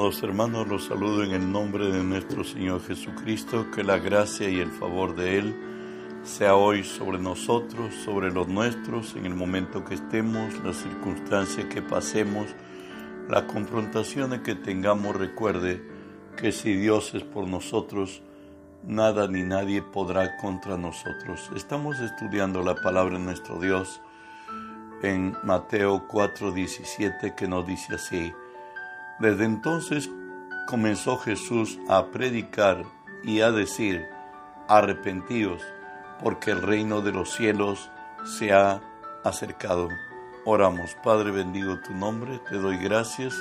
Amados hermanos, los saludo en el nombre de nuestro Señor Jesucristo, que la gracia y el favor de Él sea hoy sobre nosotros, sobre los nuestros, en el momento que estemos, las circunstancias que pasemos, las confrontaciones que tengamos. Recuerde que si Dios es por nosotros, nada ni nadie podrá contra nosotros. Estamos estudiando la palabra de nuestro Dios en Mateo 4:17 que nos dice así, desde entonces comenzó Jesús a predicar y a decir, arrepentidos, porque el reino de los cielos se ha acercado. Oramos, Padre, bendigo tu nombre, te doy gracias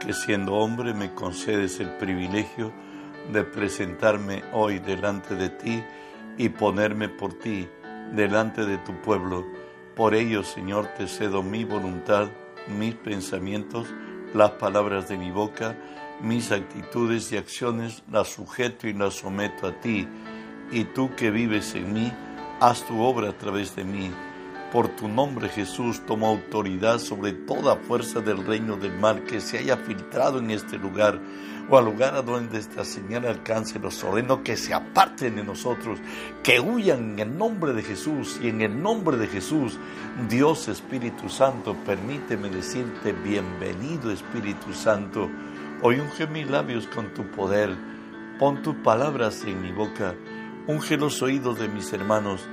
que siendo hombre me concedes el privilegio de presentarme hoy delante de ti y ponerme por ti delante de tu pueblo. Por ello, Señor, te cedo mi voluntad, mis pensamientos, las palabras de mi boca, mis actitudes y acciones, las sujeto y las someto a ti. Y tú que vives en mí, haz tu obra a través de mí por tu nombre Jesús toma autoridad sobre toda fuerza del reino del mal que se haya filtrado en este lugar o al lugar a donde esta señal alcance. Los ordeno que se aparten de nosotros, que huyan en el nombre de Jesús y en el nombre de Jesús. Dios Espíritu Santo, permíteme decirte bienvenido Espíritu Santo. Hoy unge mis labios con tu poder. Pon tus palabras en mi boca. Unge los oídos de mis hermanos.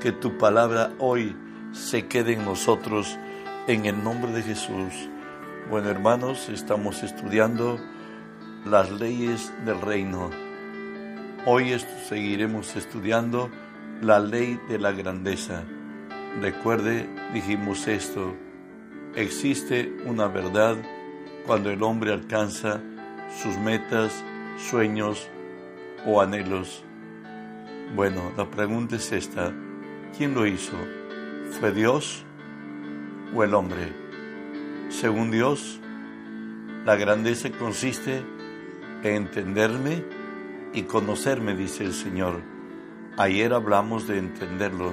Que tu palabra hoy se quede en nosotros en el nombre de Jesús. Bueno, hermanos, estamos estudiando las leyes del reino. Hoy seguiremos estudiando la ley de la grandeza. Recuerde, dijimos esto, existe una verdad cuando el hombre alcanza sus metas, sueños o anhelos. Bueno, la pregunta es esta, ¿quién lo hizo? ¿Fue Dios o el hombre? Según Dios, la grandeza consiste en entenderme y conocerme, dice el Señor. Ayer hablamos de entenderlo,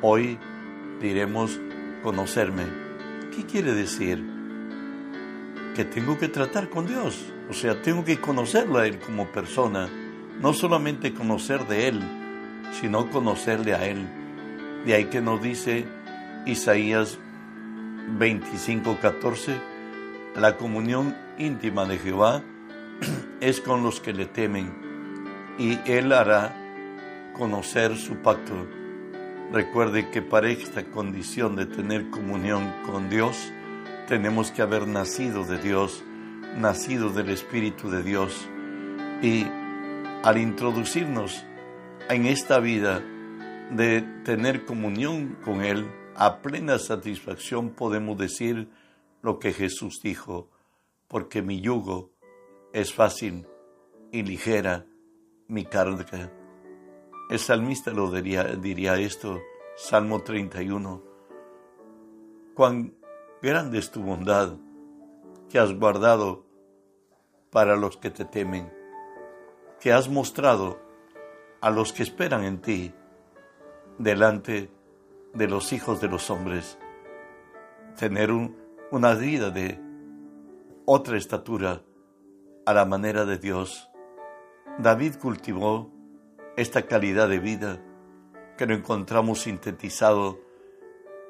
hoy diremos conocerme. ¿Qué quiere decir? Que tengo que tratar con Dios, o sea, tengo que conocerlo a Él como persona, no solamente conocer de Él, sino conocerle a Él de ahí que nos dice Isaías 25, 14, la comunión íntima de Jehová es con los que le temen y él hará conocer su pacto. Recuerde que para esta condición de tener comunión con Dios, tenemos que haber nacido de Dios, nacido del Espíritu de Dios. Y al introducirnos en esta vida de tener comunión con Él, a plena satisfacción podemos decir lo que Jesús dijo, porque mi yugo es fácil y ligera mi carga. El salmista lo diría, diría esto, Salmo 31. Cuán grande es tu bondad que has guardado para los que te temen, que has mostrado a los que esperan en ti delante de los hijos de los hombres, tener una vida de otra estatura a la manera de Dios. David cultivó esta calidad de vida que lo encontramos sintetizado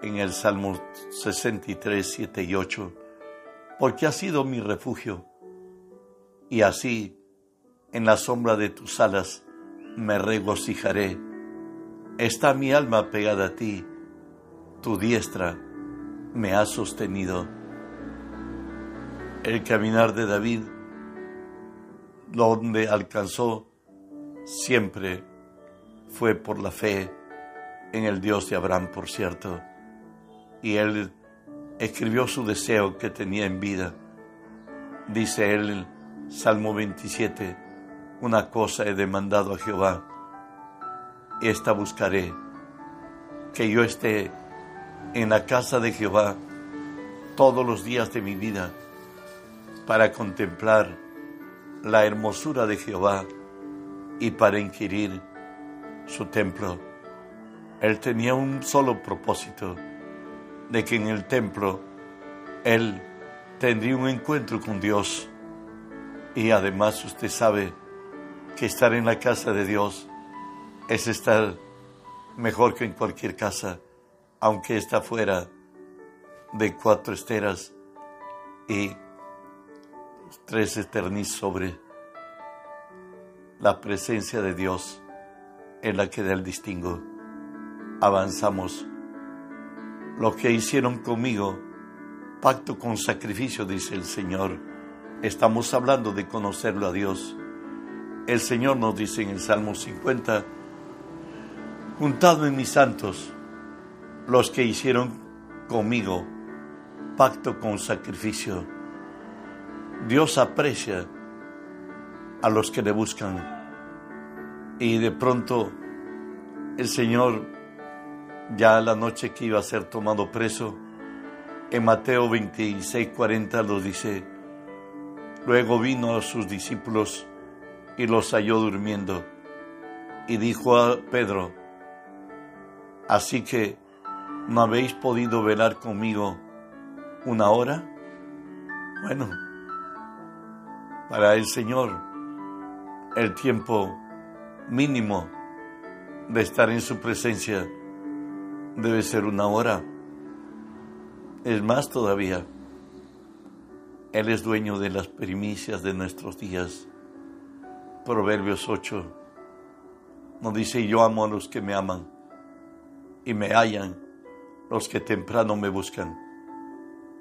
en el Salmo 63, 7 y 8, porque ha sido mi refugio, y así en la sombra de tus alas me regocijaré Está mi alma pegada a ti, tu diestra me ha sostenido. El caminar de David, donde alcanzó, siempre fue por la fe en el Dios de Abraham, por cierto. Y él escribió su deseo que tenía en vida. Dice él, Salmo 27, una cosa he demandado a Jehová esta buscaré, que yo esté en la casa de Jehová todos los días de mi vida para contemplar la hermosura de Jehová y para inquirir su templo. Él tenía un solo propósito, de que en el templo Él tendría un encuentro con Dios Y además usted sabe que estar en la casa de Dios es estar mejor que en cualquier casa, aunque está fuera de cuatro esteras y tres eternis sobre la presencia de Dios en la que da el distingo. Avanzamos. Lo que hicieron conmigo, pacto con sacrificio, dice el Señor. Estamos hablando de conocerlo a Dios. El Señor nos dice en el Salmo 50, juntado en mis santos, los que hicieron conmigo pacto con sacrificio. Dios aprecia a los que le buscan. Y de pronto el Señor, ya la noche que iba a ser tomado preso, en Mateo 26, 40 lo dice, luego vino a sus discípulos y los halló durmiendo y dijo a Pedro, así que no habéis podido velar conmigo una hora. Bueno, para el Señor el tiempo mínimo de estar en su presencia debe ser una hora. Es más todavía, Él es dueño de las primicias de nuestros días. Proverbios 8 nos dice, yo amo a los que me aman y me hallan los que temprano me buscan.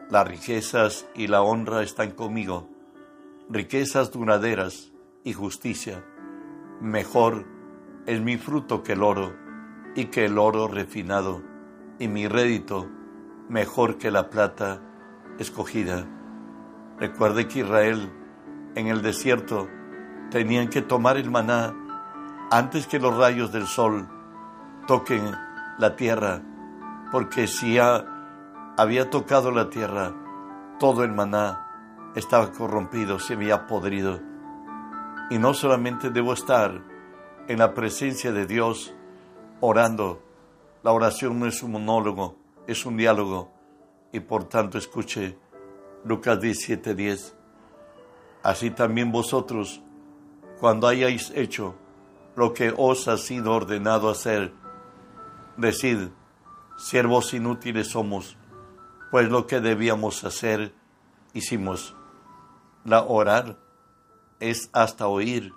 Las riquezas y la honra están conmigo, riquezas duraderas y justicia. Mejor es mi fruto que el oro y que el oro refinado, y mi rédito mejor que la plata escogida. Recuerde que Israel en el desierto tenían que tomar el maná antes que los rayos del sol toquen la tierra, porque si había tocado la tierra, todo el maná estaba corrompido, se había podrido. Y no solamente debo estar en la presencia de Dios orando, la oración no es un monólogo, es un diálogo. Y por tanto escuche Lucas 17:10. Así también vosotros, cuando hayáis hecho lo que os ha sido ordenado hacer, decid, siervos inútiles somos, pues lo que debíamos hacer, hicimos. La orar es hasta oír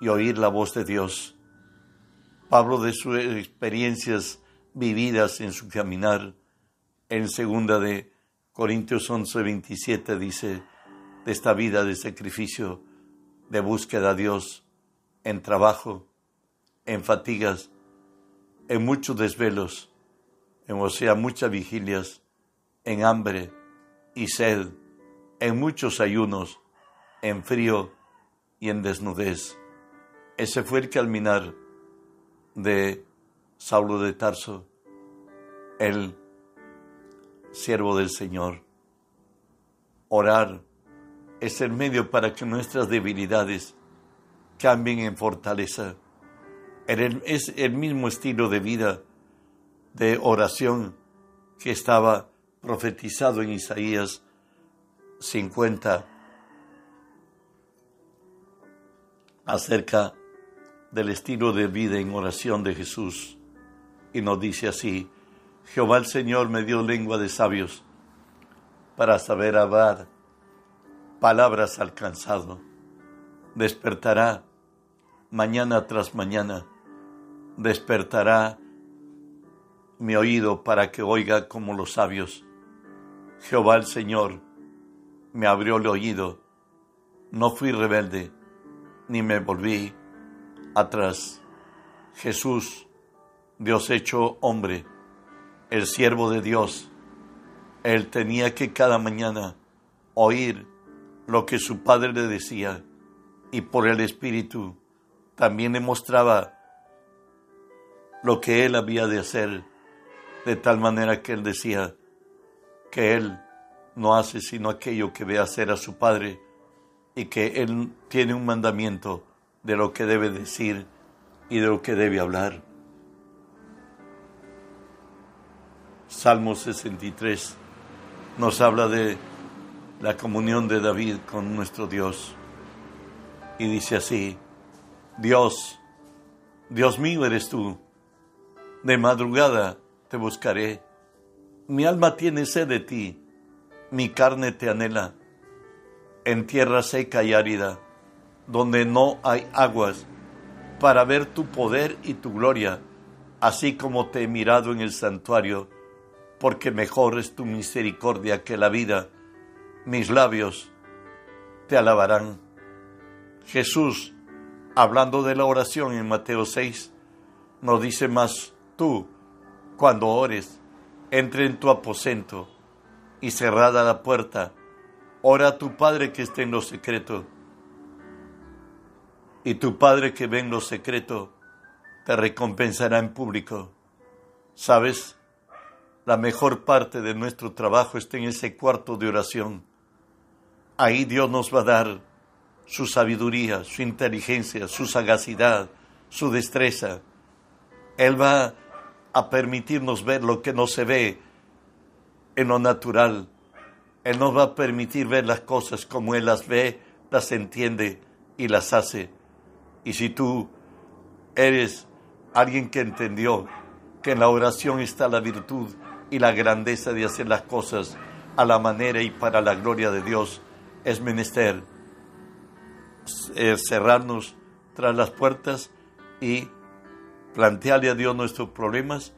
y oír la voz de Dios. Pablo de sus experiencias vividas en su caminar, en segunda de Corintios 11, 27 dice, de esta vida de sacrificio, de búsqueda a Dios, en trabajo, en fatigas, en muchos desvelos, en, o sea, muchas vigilias, en hambre y sed, en muchos ayunos, en frío y en desnudez. Ese fue el caminar de Saulo de Tarso, el siervo del Señor. Orar es el medio para que nuestras debilidades cambien en fortaleza. Es el mismo estilo de vida, de oración que estaba profetizado en Isaías 50 acerca del estilo de vida en oración de Jesús. Y nos dice así, Jehová el Señor me dio lengua de sabios para saber hablar palabras alcanzado. Despertará mañana tras mañana, despertará mi oído para que oiga como los sabios. Jehová el Señor me abrió el oído, no fui rebelde, ni me volví atrás. Jesús, Dios hecho hombre, el siervo de Dios, él tenía que cada mañana oír lo que su padre le decía y por el Espíritu también le mostraba lo que él había de hacer, de tal manera que él decía que él no hace sino aquello que ve hacer a su padre y que Él tiene un mandamiento de lo que debe decir y de lo que debe hablar. Salmo 63 nos habla de la comunión de David con nuestro Dios. y dice así, Dios, Dios mío eres tú, de madrugada te buscaré, mi alma tiene sed de ti, mi carne te anhela, en tierra seca y árida, donde no hay aguas, para ver tu poder y tu gloria, así como te he mirado en el santuario, porque mejor es tu misericordia que la vida, mis labios te alabarán. Jesús, hablando de la oración en Mateo 6, nos dice más, tú, cuando ores, entre en tu aposento y cerrada la puerta, ora a tu Padre que esté en lo secreto. Y tu Padre que ve en lo secreto te recompensará en público. ¿Sabes? La mejor parte de nuestro trabajo está en ese cuarto de oración. Ahí Dios nos va a dar su sabiduría, su inteligencia, su sagacidad, su destreza. Él va a permitirnos ver lo que no se ve en lo natural. Él nos va a permitir ver las cosas como Él las ve, las entiende y las hace. Y si tú eres alguien que entendió que en la oración está la virtud y la grandeza de hacer las cosas a la manera y para la gloria de Dios, es menester eh, cerrarnos tras las puertas y plantearle a Dios nuestros problemas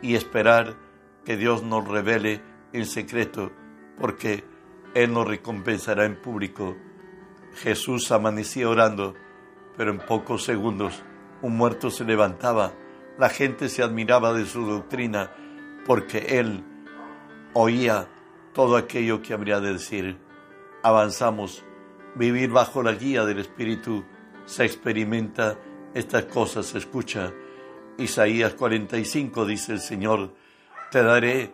y esperar que Dios nos revele el secreto, porque Él nos recompensará en público. Jesús amanecía orando, pero en pocos segundos un muerto se levantaba. La gente se admiraba de su doctrina, porque Él oía todo aquello que habría de decir. Avanzamos. Vivir bajo la guía del Espíritu se experimenta, estas cosas se escucha Isaías 45 dice el Señor, te daré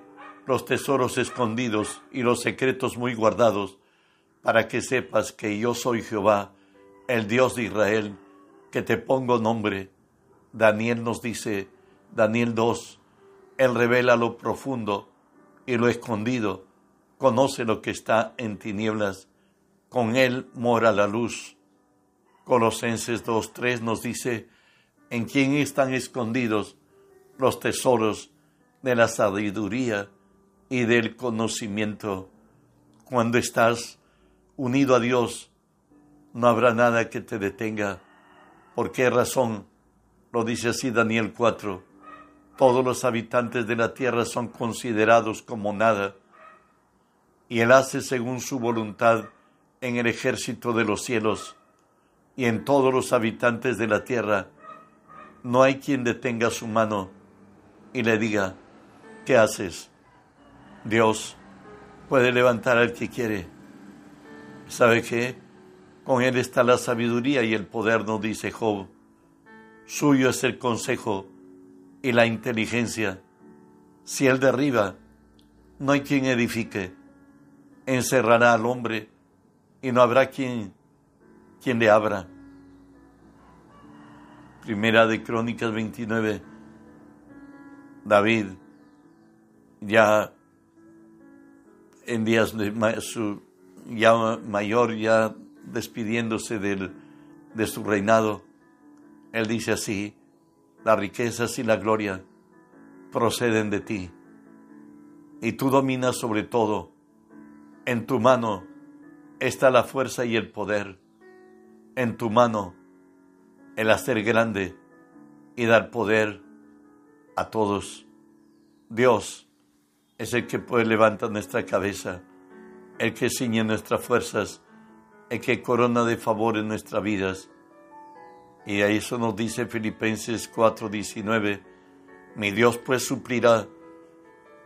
los tesoros escondidos y los secretos muy guardados, para que sepas que yo soy Jehová, el Dios de Israel, que te pongo nombre. Daniel nos dice, Daniel 2, Él revela lo profundo y lo escondido, conoce lo que está en tinieblas, con Él mora la luz. Colosenses 2.3 nos dice, en quien están escondidos los tesoros de la sabiduría y del conocimiento. Cuando estás unido a Dios, no habrá nada que te detenga. ¿Por qué razón? Lo dice así Daniel 4. Todos los habitantes de la tierra son considerados como nada, y Él hace según su voluntad en el ejército de los cielos y en todos los habitantes de la tierra no hay quien detenga su mano y le diga, ¿qué haces? Dios puede levantar al que quiere. ¿Sabe qué? Con Él está la sabiduría y el poder, nos dice Job. Suyo es el consejo y la inteligencia. Si Él derriba, no hay quien edifique. Encerrará al hombre y no habrá quien, quien le abra. Primera de Crónicas 29. David, ya en días de su ya mayor, ya despidiéndose del, de su reinado, él dice así, las riquezas y la gloria proceden de ti, y tú dominas sobre todo. En tu mano está la fuerza y el poder. En tu mano el hacer grande y dar poder a todos. Dios es el que puede levantar nuestra cabeza, el que ciñe nuestras fuerzas, el que corona de favor en nuestras vidas. Y a eso nos dice Filipenses 4:19, mi Dios pues suplirá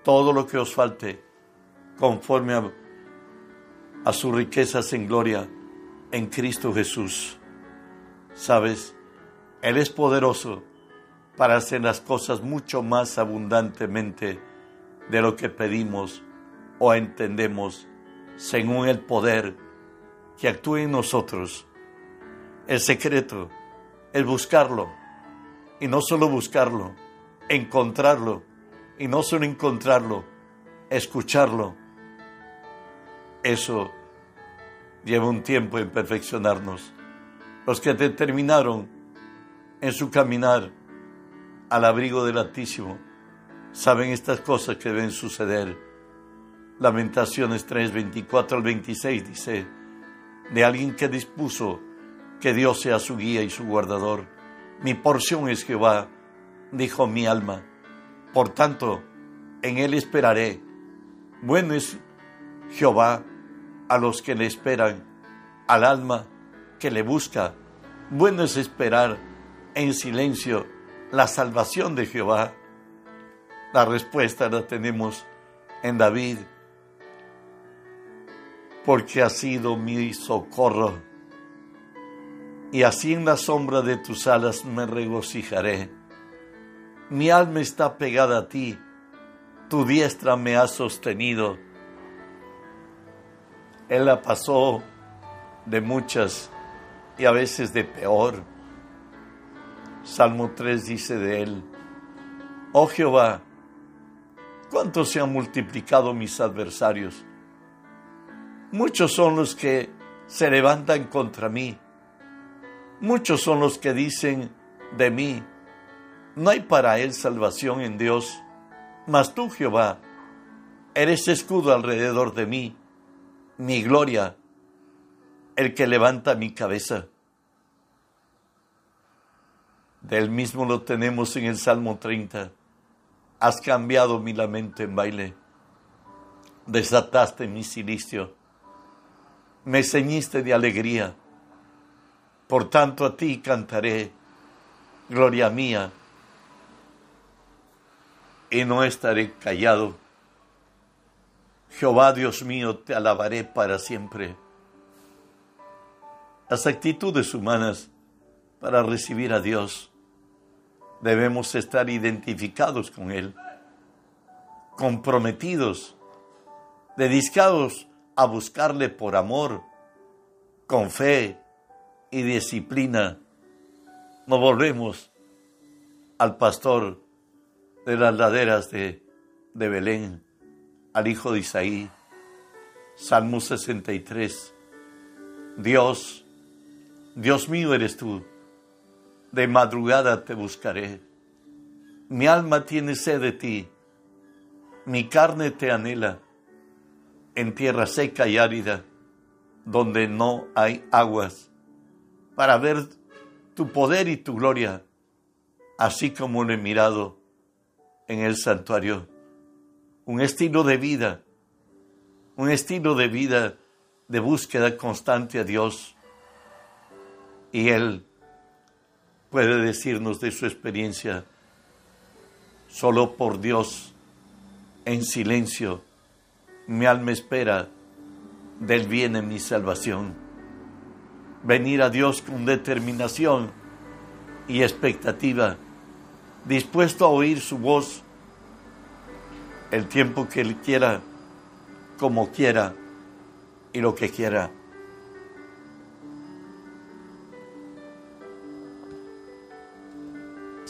todo lo que os falte conforme a, a sus riquezas en gloria en Cristo Jesús. ¿Sabes? Él es poderoso para hacer las cosas mucho más abundantemente de lo que pedimos o entendemos según el poder que actúa en nosotros. El secreto es buscarlo y no solo buscarlo, encontrarlo y no solo encontrarlo, escucharlo. Eso lleva un tiempo en perfeccionarnos Los que determinaron en su caminar al abrigo del Altísimo saben estas cosas que deben suceder. Lamentaciones 3, 24 al 26 dice, de alguien que dispuso que Dios sea su guía y su guardador. Mi porción es Jehová, dijo mi alma. Por tanto, en él esperaré. Bueno es Jehová a los que le esperan, al alma que le busca. Bueno es esperar en silencio la salvación de Jehová. La respuesta la tenemos en David, porque ha sido mi socorro, y así en la sombra de tus alas me regocijaré. Mi alma está pegada a ti, tu diestra me ha sostenido. Él la pasó de muchas y a veces de peor. Salmo 3 dice de él, Oh Jehová, cuánto se han multiplicado mis adversarios. Muchos son los que se levantan contra mí. Muchos son los que dicen de mí, no hay para él salvación en Dios. Mas tú, Jehová, eres escudo alrededor de mí, mi gloria, el que levanta mi cabeza. Del mismo lo tenemos en el Salmo 30. Has cambiado mi lamento en baile, desataste mi silicio, me ceñiste de alegría. Por tanto a ti cantaré, gloria mía, y no estaré callado. Jehová Dios mío, te alabaré para siempre. Las actitudes humanas para recibir a Dios debemos estar identificados con Él, comprometidos, dedicados a buscarle por amor, con fe y disciplina. No volvemos al pastor de las laderas de, de Belén, al hijo de Isaí. Salmo 63. Dios, Dios mío eres tú, de madrugada te buscaré. Mi alma tiene sed de ti, mi carne te anhela, en tierra seca y árida, donde no hay aguas, para ver tu poder y tu gloria, así como lo he mirado en el santuario. Un estilo de vida, un estilo de vida de búsqueda constante a Dios. Y Él puede decirnos de su experiencia, solo por Dios, en silencio, mi alma espera, del bien en mi salvación. Venir a Dios con determinación y expectativa dispuesto a oír su voz el tiempo que Él quiera, como quiera y lo que quiera.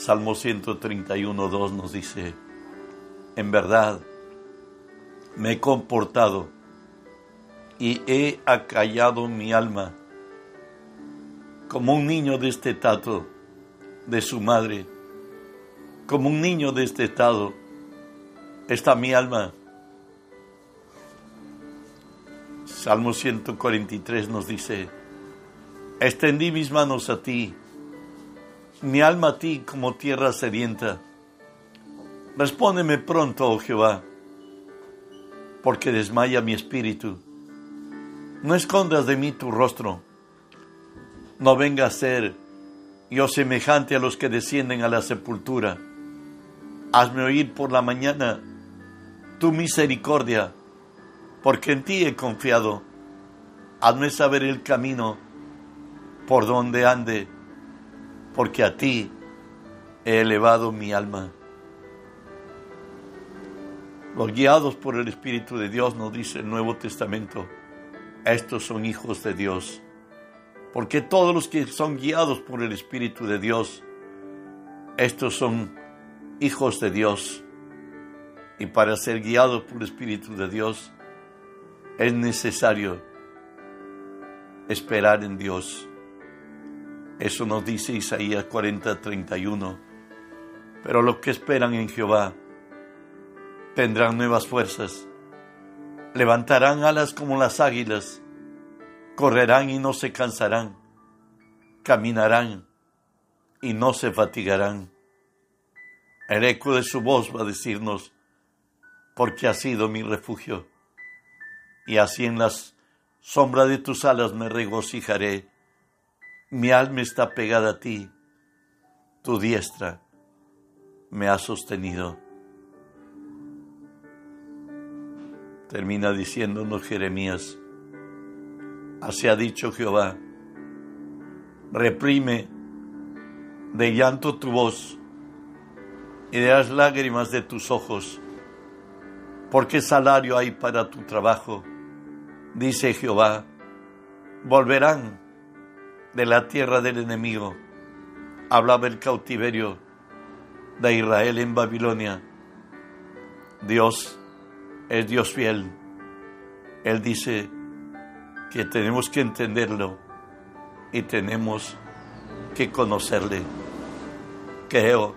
Salmo 131, 2 nos dice, en verdad me he comportado y he acallado mi alma como un niño destetado de su madre como un niño de este estado está mi alma. Salmo 143 nos dice, extendí mis manos a ti, mi alma a ti como tierra sedienta. Respóndeme pronto, oh Jehová, porque desmaya mi espíritu. No escondas de mí tu rostro. No venga a ser yo semejante a los que descienden a la sepultura Hazme oír por la mañana tu misericordia, porque en ti he confiado. Hazme saber el camino por donde ande, porque a ti he elevado mi alma. Los guiados por el Espíritu de Dios, nos dice el Nuevo Testamento, estos son hijos de Dios. Porque todos los que son guiados por el Espíritu de Dios, estos son hijos de Dios. Y para ser guiados por el Espíritu de Dios es necesario esperar en Dios. Eso nos dice Isaías 40, 31. Pero los que esperan en Jehová tendrán nuevas fuerzas, levantarán alas como las águilas, correrán y no se cansarán, caminarán y no se fatigarán. El eco de su voz va a decirnos, porque ha sido mi refugio, y así en las sombras de tus alas me regocijaré mi alma está pegada a ti, tu diestra me ha sostenido. Termina diciéndonos Jeremías, así ha dicho Jehová, reprime de llanto tu voz y de las lágrimas de tus ojos, porque salario hay para tu trabajo, dice Jehová, volverán de la tierra del enemigo. Hablaba el cautiverio de Israel en Babilonia. Dios es Dios fiel. Él dice que tenemos que entenderlo y tenemos que conocerle. Creo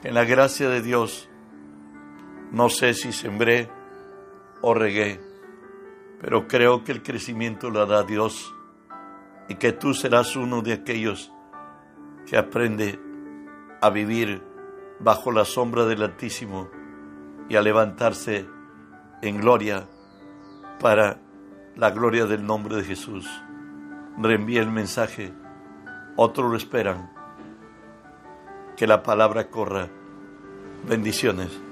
que en la gracia de Dios no sé si sembré o regué, pero creo que el crecimiento lo da Dios y que tú serás uno de aquellos que aprende a vivir bajo la sombra del Altísimo y a levantarse en gloria para la gloria del nombre de Jesús. Reenvíe el mensaje, otros lo esperan. Que la palabra corra. Bendiciones.